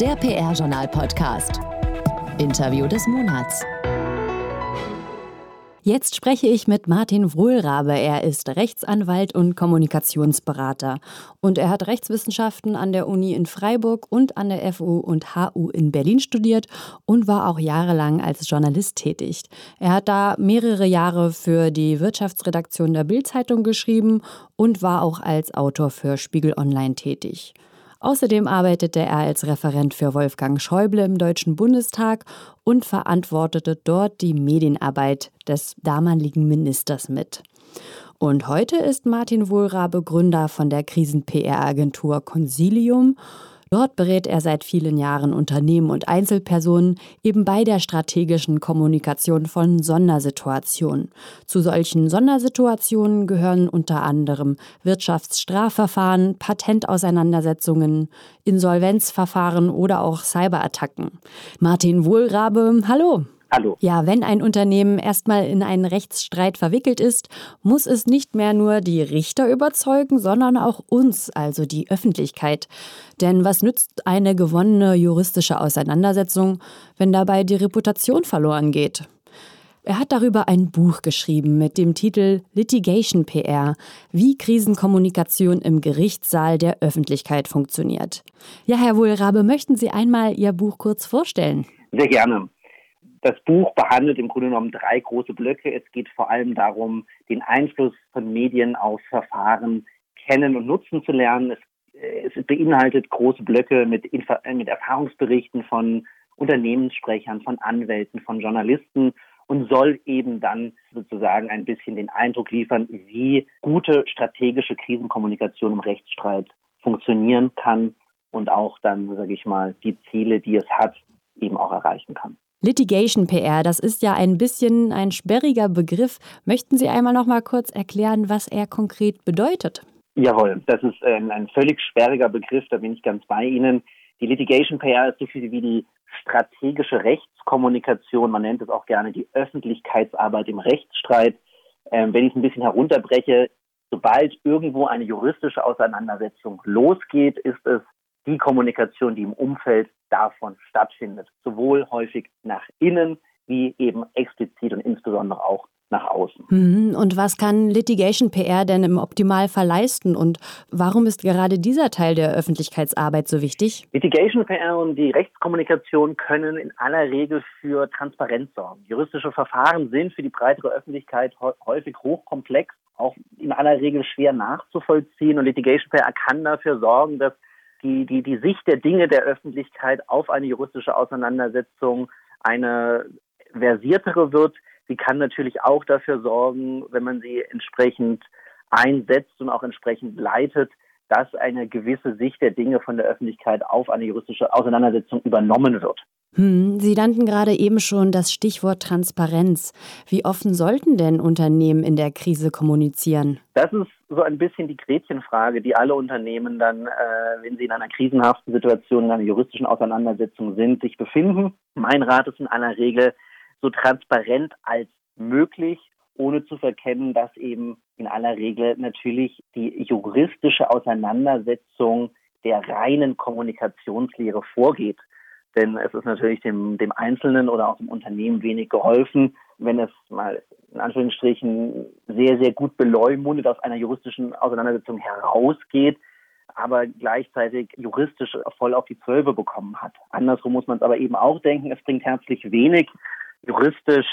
Der PR-Journal-Podcast. Interview des Monats. Jetzt spreche ich mit Martin Wohlrabe. Er ist Rechtsanwalt und Kommunikationsberater. Und er hat Rechtswissenschaften an der Uni in Freiburg und an der FU und HU in Berlin studiert und war auch jahrelang als Journalist tätig. Er hat da mehrere Jahre für die Wirtschaftsredaktion der Bild-Zeitung geschrieben und war auch als Autor für Spiegel Online tätig. Außerdem arbeitete er als Referent für Wolfgang Schäuble im Deutschen Bundestag und verantwortete dort die Medienarbeit des damaligen Ministers mit. Und heute ist Martin Wohlrabe Gründer von der Krisen-PR-Agentur Consilium Dort berät er seit vielen Jahren Unternehmen und Einzelpersonen eben bei der strategischen Kommunikation von Sondersituationen. Zu solchen Sondersituationen gehören unter anderem Wirtschaftsstrafverfahren, Patentauseinandersetzungen, Insolvenzverfahren oder auch Cyberattacken. Martin Wohlrabe, hallo. Hallo. Ja, wenn ein Unternehmen erstmal in einen Rechtsstreit verwickelt ist, muss es nicht mehr nur die Richter überzeugen, sondern auch uns, also die Öffentlichkeit. Denn was nützt eine gewonnene juristische Auseinandersetzung, wenn dabei die Reputation verloren geht? Er hat darüber ein Buch geschrieben mit dem Titel Litigation PR, wie Krisenkommunikation im Gerichtssaal der Öffentlichkeit funktioniert. Ja, Herr Wohlrabe, möchten Sie einmal Ihr Buch kurz vorstellen? Sehr gerne. Das Buch behandelt im Grunde genommen drei große Blöcke. Es geht vor allem darum, den Einfluss von Medien auf Verfahren kennen und nutzen zu lernen. Es, äh, es beinhaltet große Blöcke mit, mit Erfahrungsberichten von Unternehmenssprechern, von Anwälten, von Journalisten und soll eben dann sozusagen ein bisschen den Eindruck liefern, wie gute strategische Krisenkommunikation im Rechtsstreit funktionieren kann und auch dann, sage ich mal, die Ziele, die es hat, eben auch erreichen kann. Litigation PR, das ist ja ein bisschen ein sperriger Begriff. Möchten Sie einmal noch mal kurz erklären, was er konkret bedeutet? Jawohl, das ist ein, ein völlig sperriger Begriff, da bin ich ganz bei Ihnen. Die Litigation PR ist so viel wie die strategische Rechtskommunikation, man nennt es auch gerne die Öffentlichkeitsarbeit im Rechtsstreit. Ähm, wenn ich es ein bisschen herunterbreche, sobald irgendwo eine juristische Auseinandersetzung losgeht, ist es die Kommunikation, die im Umfeld davon stattfindet. Sowohl häufig nach innen wie eben explizit und insbesondere auch nach außen. Mhm. Und was kann Litigation PR denn im Optimalfall leisten und warum ist gerade dieser Teil der Öffentlichkeitsarbeit so wichtig? Litigation PR und die Rechtskommunikation können in aller Regel für Transparenz sorgen. Juristische Verfahren sind für die breitere Öffentlichkeit häufig hochkomplex, auch in aller Regel schwer nachzuvollziehen und Litigation PR kann dafür sorgen, dass die, die, die Sicht der Dinge der Öffentlichkeit auf eine juristische Auseinandersetzung eine versiertere wird. Sie kann natürlich auch dafür sorgen, wenn man sie entsprechend einsetzt und auch entsprechend leitet, dass eine gewisse Sicht der Dinge von der Öffentlichkeit auf eine juristische Auseinandersetzung übernommen wird. Hm, Sie nannten gerade eben schon das Stichwort Transparenz. Wie offen sollten denn Unternehmen in der Krise kommunizieren? Das ist so ein bisschen die Gretchenfrage, die alle Unternehmen dann, äh, wenn sie in einer krisenhaften Situation, in einer juristischen Auseinandersetzung sind, sich befinden. Mein Rat ist in aller Regel so transparent als möglich, ohne zu verkennen, dass eben in aller Regel natürlich die juristische Auseinandersetzung der reinen Kommunikationslehre vorgeht. Denn es ist natürlich dem, dem Einzelnen oder auch dem Unternehmen wenig geholfen, wenn es mal in Anführungsstrichen sehr, sehr gut beleumundet aus einer juristischen Auseinandersetzung herausgeht, aber gleichzeitig juristisch voll auf die Zwölfe bekommen hat. Andersrum muss man es aber eben auch denken, es bringt herzlich wenig, juristisch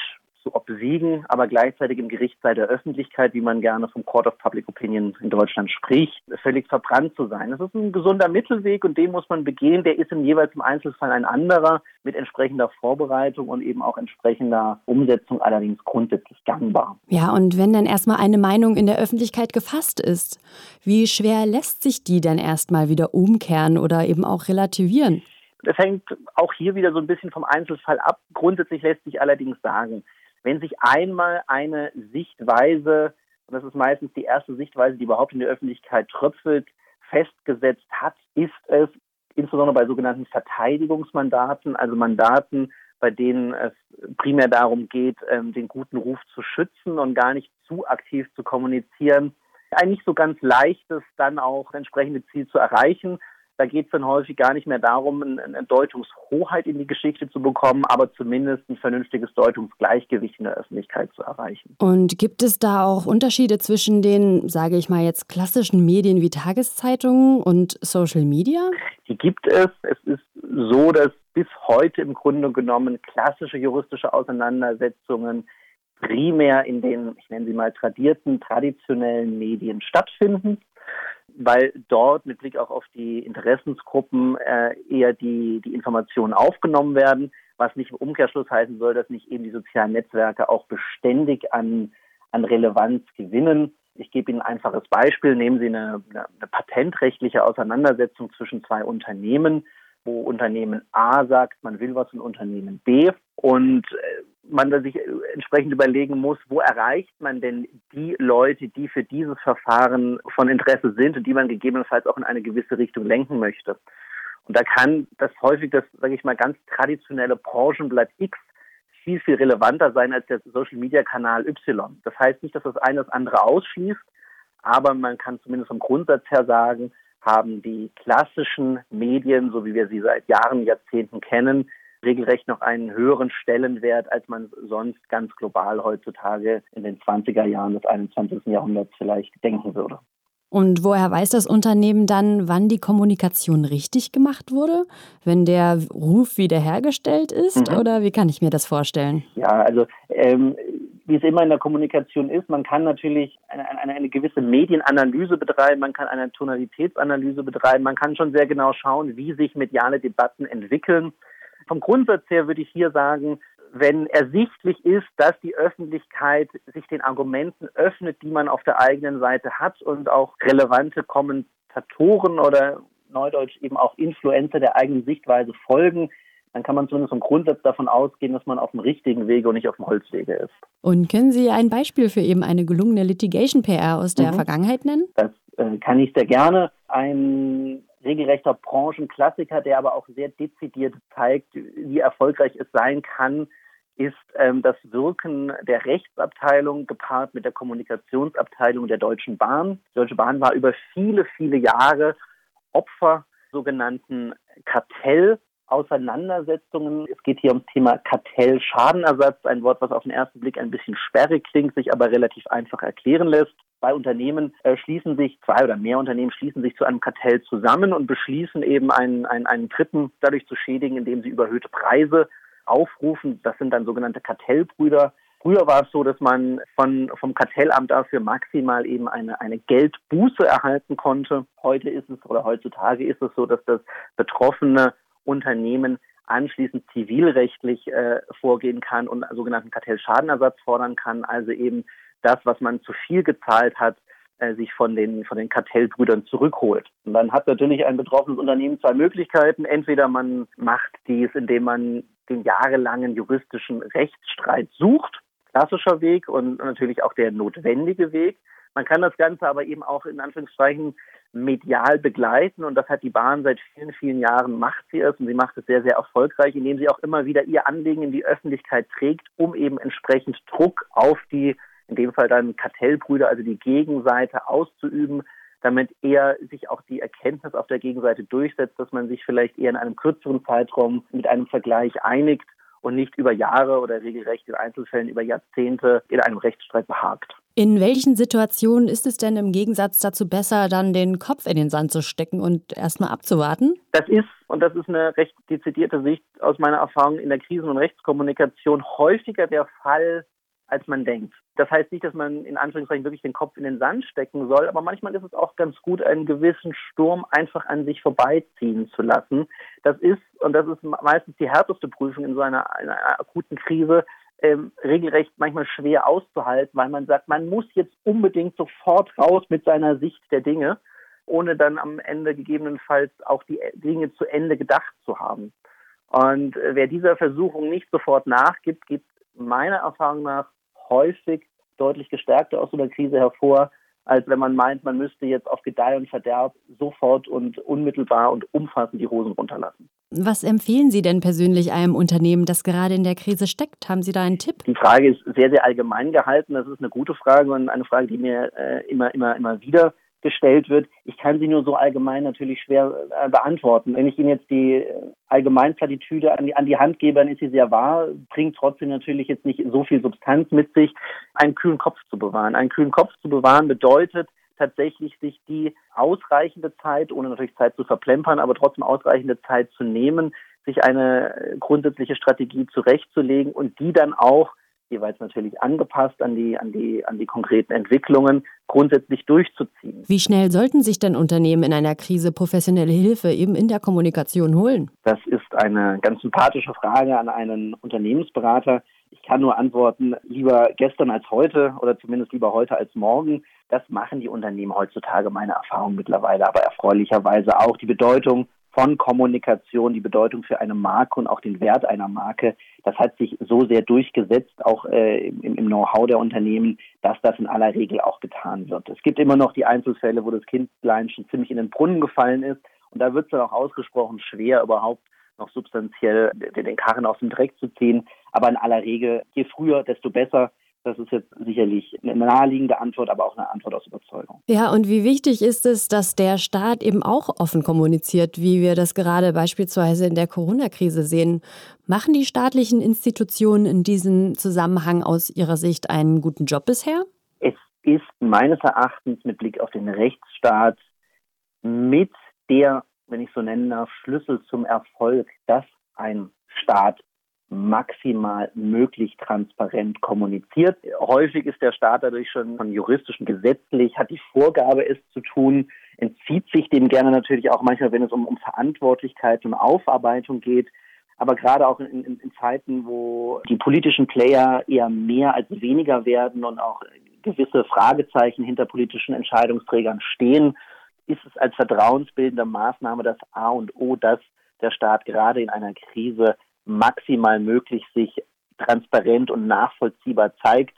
zu obsiegen, aber gleichzeitig im Gerichtssaal der Öffentlichkeit, wie man gerne vom Court of Public Opinion in Deutschland spricht, völlig verbrannt zu sein. Das ist ein gesunder Mittelweg und den muss man begehen. Der ist im jeweils im Einzelfall ein anderer mit entsprechender Vorbereitung und eben auch entsprechender Umsetzung allerdings grundsätzlich gangbar. Ja, und wenn dann erstmal eine Meinung in der Öffentlichkeit gefasst ist, wie schwer lässt sich die dann erstmal wieder umkehren oder eben auch relativieren? Das hängt auch hier wieder so ein bisschen vom Einzelfall ab. Grundsätzlich lässt sich allerdings sagen, wenn sich einmal eine Sichtweise, und das ist meistens die erste Sichtweise, die überhaupt in der Öffentlichkeit tröpfelt, festgesetzt hat, ist es insbesondere bei sogenannten Verteidigungsmandaten, also Mandaten, bei denen es primär darum geht, ähm, den guten Ruf zu schützen und gar nicht zu aktiv zu kommunizieren, ein nicht so ganz leichtes, dann auch entsprechende Ziel zu erreichen. Da geht es dann häufig gar nicht mehr darum, eine Deutungshoheit in die Geschichte zu bekommen, aber zumindest ein vernünftiges Deutungsgleichgewicht in der Öffentlichkeit zu erreichen. Und gibt es da auch Unterschiede zwischen den, sage ich mal jetzt, klassischen Medien wie Tageszeitungen und Social Media? Die gibt es. Es ist so, dass bis heute im Grunde genommen klassische juristische Auseinandersetzungen primär in den, ich nenne sie mal, tradierten, traditionellen Medien stattfinden weil dort mit Blick auch auf die Interessensgruppen äh, eher die, die Informationen aufgenommen werden, was nicht im Umkehrschluss heißen soll, dass nicht eben die sozialen Netzwerke auch beständig an, an Relevanz gewinnen. Ich gebe Ihnen ein einfaches Beispiel. Nehmen Sie eine, eine, eine patentrechtliche Auseinandersetzung zwischen zwei Unternehmen, wo Unternehmen A sagt, man will was von Unternehmen B und äh, man da sich entsprechend überlegen muss, wo erreicht man denn die Leute, die für dieses Verfahren von Interesse sind und die man gegebenenfalls auch in eine gewisse Richtung lenken möchte. Und da kann das häufig das, sage ich mal, ganz traditionelle Branchenblatt X viel, viel relevanter sein als der Social Media Kanal Y. Das heißt nicht, dass das eine das andere ausschließt, aber man kann zumindest vom Grundsatz her sagen, haben die klassischen Medien, so wie wir sie seit Jahren, Jahrzehnten kennen, regelrecht noch einen höheren Stellenwert, als man sonst ganz global heutzutage in den 20er Jahren des 21. Jahrhunderts vielleicht denken würde. Und woher weiß das Unternehmen dann, wann die Kommunikation richtig gemacht wurde? Wenn der Ruf wiederhergestellt ist? Mhm. Oder wie kann ich mir das vorstellen? Ja, also ähm, wie es immer in der Kommunikation ist, man kann natürlich eine, eine, eine, gewisse Medienanalyse betreiben, man kann eine Tonalitätsanalyse betreiben, man kann schon sehr genau schauen, wie sich mediale Debatten entwickeln. Vom Grundsatz her würde ich hier sagen, wenn ersichtlich ist, dass die Öffentlichkeit sich den Argumenten öffnet, die man auf der eigenen Seite hat und auch relevante Kommentatoren oder neudeutsch eben auch Influencer der eigenen Sichtweise folgen, dann kann man zumindest vom Grundsatz davon ausgehen, dass man auf dem richtigen Wege und nicht auf dem Holzwege ist. Und können Sie ein Beispiel für eben eine gelungene Litigation-PR aus der mhm. Vergangenheit nennen? Das äh, kann ich sehr gerne. Ein regelrechter Branchenklassiker, der aber auch sehr dezidiert zeigt, wie erfolgreich es sein kann, ist ähm, das Wirken der Rechtsabteilung gepaart mit der Kommunikationsabteilung der Deutschen Bahn. Die Deutsche Bahn war über viele, viele Jahre Opfer sogenannten Kartellauseinandersetzungen. Es geht hier ums Thema Kartellschadenersatz, ein Wort, was auf den ersten Blick ein bisschen sperrig klingt, sich aber relativ einfach erklären lässt zwei Unternehmen äh, schließen sich, zwei oder mehr Unternehmen schließen sich zu einem Kartell zusammen und beschließen eben einen, einen, einen Dritten dadurch zu schädigen, indem sie überhöhte Preise aufrufen. Das sind dann sogenannte Kartellbrüder. Früher war es so, dass man von, vom Kartellamt dafür maximal eben eine, eine Geldbuße erhalten konnte. Heute ist es oder heutzutage ist es so, dass das betroffene Unternehmen anschließend zivilrechtlich äh, vorgehen kann und sogenannten Kartellschadenersatz fordern kann, also eben das, was man zu viel gezahlt hat, äh, sich von den, von den Kartellbrüdern zurückholt. Und dann hat natürlich ein betroffenes Unternehmen zwei Möglichkeiten. Entweder man macht dies, indem man den jahrelangen juristischen Rechtsstreit sucht, klassischer Weg und natürlich auch der notwendige Weg. Man kann das Ganze aber eben auch in Anführungszeichen medial begleiten und das hat die Bahn seit vielen, vielen Jahren macht sie es und sie macht es sehr, sehr erfolgreich, indem sie auch immer wieder ihr Anliegen in die Öffentlichkeit trägt, um eben entsprechend Druck auf die in dem Fall dann Kartellbrüder, also die Gegenseite auszuüben, damit eher sich auch die Erkenntnis auf der Gegenseite durchsetzt, dass man sich vielleicht eher in einem kürzeren Zeitraum mit einem Vergleich einigt und nicht über Jahre oder regelrecht in Einzelfällen über Jahrzehnte in einem Rechtsstreit behagt. In welchen Situationen ist es denn im Gegensatz dazu besser, dann den Kopf in den Sand zu stecken und erstmal abzuwarten? Das ist, und das ist eine recht dezidierte Sicht aus meiner Erfahrung in der Krisen- und Rechtskommunikation, häufiger der Fall, als man denkt. Das heißt nicht, dass man in Anführungszeichen wirklich den Kopf in den Sand stecken soll, aber manchmal ist es auch ganz gut, einen gewissen Sturm einfach an sich vorbeiziehen zu lassen. Das ist, und das ist meistens die härteste Prüfung in so einer, einer akuten Krise, ähm, regelrecht manchmal schwer auszuhalten, weil man sagt, man muss jetzt unbedingt sofort raus mit seiner Sicht der Dinge, ohne dann am Ende gegebenenfalls auch die Dinge zu Ende gedacht zu haben. Und äh, wer dieser Versuchung nicht sofort nachgibt, gibt meiner Erfahrung nach häufig deutlich gestärkter aus so einer Krise hervor, als wenn man meint, man müsste jetzt auf Gedeih und Verderb sofort und unmittelbar und umfassend die Hosen runterlassen. Was empfehlen Sie denn persönlich einem Unternehmen, das gerade in der Krise steckt? Haben Sie da einen Tipp? Die Frage ist sehr, sehr allgemein gehalten. Das ist eine gute Frage und eine Frage, die mir äh, immer, immer, immer wieder gestellt wird. Ich kann sie nur so allgemein natürlich schwer äh, beantworten. Wenn ich Ihnen jetzt die äh, Allgemeinplattitüde an die, an die Hand gebe, dann ist sie sehr wahr, bringt trotzdem natürlich jetzt nicht so viel Substanz mit sich, einen kühlen Kopf zu bewahren. Einen kühlen Kopf zu bewahren bedeutet, tatsächlich sich die ausreichende Zeit, ohne natürlich Zeit zu verplempern, aber trotzdem ausreichende Zeit zu nehmen, sich eine grundsätzliche Strategie zurechtzulegen und die dann auch jeweils natürlich angepasst an die, an die, an die konkreten Entwicklungen, grundsätzlich durchzuziehen. Wie schnell sollten sich denn Unternehmen in einer Krise professionelle Hilfe eben in der Kommunikation holen? Das ist eine ganz sympathische Frage an einen Unternehmensberater. Ich kann nur antworten, lieber gestern als heute oder zumindest lieber heute als morgen. Das machen die Unternehmen heutzutage, meine Erfahrung mittlerweile, aber erfreulicherweise auch. Die Bedeutung von Kommunikation, die Bedeutung für eine Marke und auch den Wert einer Marke, das hat sich so sehr durchgesetzt, auch äh, im, im Know-how der Unternehmen, dass das in aller Regel auch getan wird. Es gibt immer noch die Einzelfälle, wo das Kindlein schon ziemlich in den Brunnen gefallen ist. Und da wird es dann auch ausgesprochen schwer, überhaupt noch substanziell den Karren aus dem Dreck zu ziehen. Aber in aller Regel, je früher, desto besser. Das ist jetzt sicherlich eine naheliegende Antwort, aber auch eine Antwort aus Überzeugung. Ja, und wie wichtig ist es, dass der Staat eben auch offen kommuniziert, wie wir das gerade beispielsweise in der Corona-Krise sehen? Machen die staatlichen Institutionen in diesem Zusammenhang aus Ihrer Sicht einen guten Job bisher? Es ist meines Erachtens mit Blick auf den Rechtsstaat mit der, wenn ich so nennen darf, Schlüssel zum Erfolg, dass ein Staat maximal möglich transparent kommuniziert. Häufig ist der Staat dadurch schon von juristischen gesetzlich, hat die Vorgabe, es zu tun, entzieht sich dem gerne natürlich auch manchmal, wenn es um, um Verantwortlichkeit und Aufarbeitung geht. Aber gerade auch in, in, in Zeiten, wo die politischen Player eher mehr als weniger werden und auch gewisse Fragezeichen hinter politischen Entscheidungsträgern stehen, ist es als vertrauensbildende Maßnahme das A und O, dass der Staat gerade in einer Krise maximal möglich sich transparent und nachvollziehbar zeigt.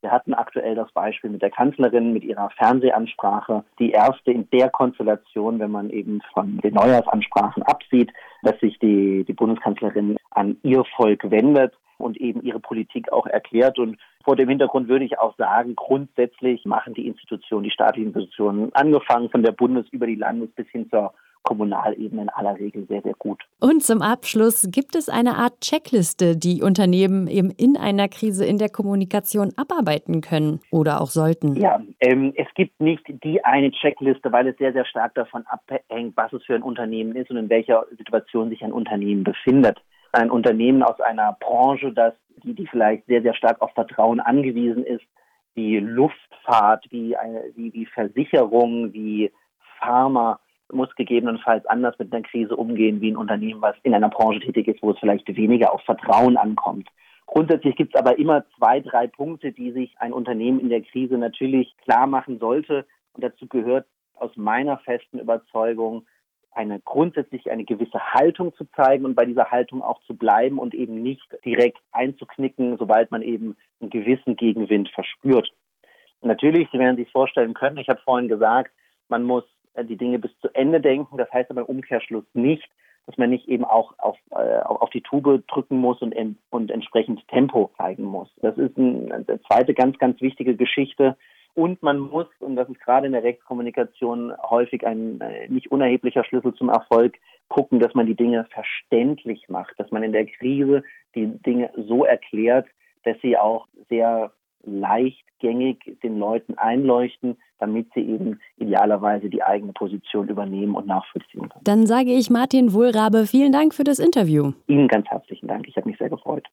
Wir hatten aktuell das Beispiel mit der Kanzlerin, mit ihrer Fernsehansprache, die erste in der Konstellation, wenn man eben von den Neujahrsansprachen absieht, dass sich die, die Bundeskanzlerin an ihr Volk wendet und eben ihre Politik auch erklärt. Und vor dem Hintergrund würde ich auch sagen, grundsätzlich machen die Institutionen, die staatlichen Institutionen, angefangen von der Bundes- über die Landes- bis hin zur Kommunalebene in aller Regel sehr, sehr gut. Und zum Abschluss, gibt es eine Art Checkliste, die Unternehmen eben in einer Krise in der Kommunikation abarbeiten können oder auch sollten? Ja, ähm, es gibt nicht die eine Checkliste, weil es sehr, sehr stark davon abhängt, was es für ein Unternehmen ist und in welcher Situation sich ein Unternehmen befindet. Ein Unternehmen aus einer Branche, das, die, die vielleicht sehr, sehr stark auf Vertrauen angewiesen ist, wie Luftfahrt, wie, eine, wie, wie Versicherung, wie Pharma, muss gegebenenfalls anders mit einer Krise umgehen wie ein Unternehmen, was in einer Branche tätig ist, wo es vielleicht weniger auf Vertrauen ankommt. Grundsätzlich gibt es aber immer zwei, drei Punkte, die sich ein Unternehmen in der Krise natürlich klar machen sollte. Und dazu gehört aus meiner festen Überzeugung eine grundsätzlich eine gewisse Haltung zu zeigen und bei dieser Haltung auch zu bleiben und eben nicht direkt einzuknicken, sobald man eben einen gewissen Gegenwind verspürt. Natürlich, Sie werden sich vorstellen können, ich habe vorhin gesagt, man muss die Dinge bis zu Ende denken. Das heißt aber im Umkehrschluss nicht, dass man nicht eben auch auf, äh, auf die Tube drücken muss und, und entsprechend Tempo zeigen muss. Das ist ein, eine zweite ganz, ganz wichtige Geschichte. Und man muss, und das ist gerade in der Rechtskommunikation häufig ein äh, nicht unerheblicher Schlüssel zum Erfolg, gucken, dass man die Dinge verständlich macht, dass man in der Krise die Dinge so erklärt, dass sie auch sehr leichtgängig den Leuten einleuchten, damit sie eben idealerweise die eigene Position übernehmen und nachvollziehen können. Dann sage ich Martin Wohlrabe, vielen Dank für das Interview. Ihnen ganz herzlichen Dank. Ich habe mich sehr gefreut.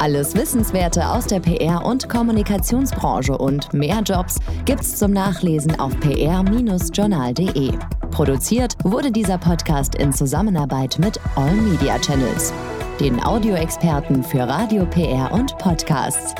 Alles Wissenswerte aus der PR- und Kommunikationsbranche und mehr Jobs gibt's zum Nachlesen auf pr-journal.de. Produziert wurde dieser Podcast in Zusammenarbeit mit All Media Channels den Audioexperten für Radio PR und Podcasts.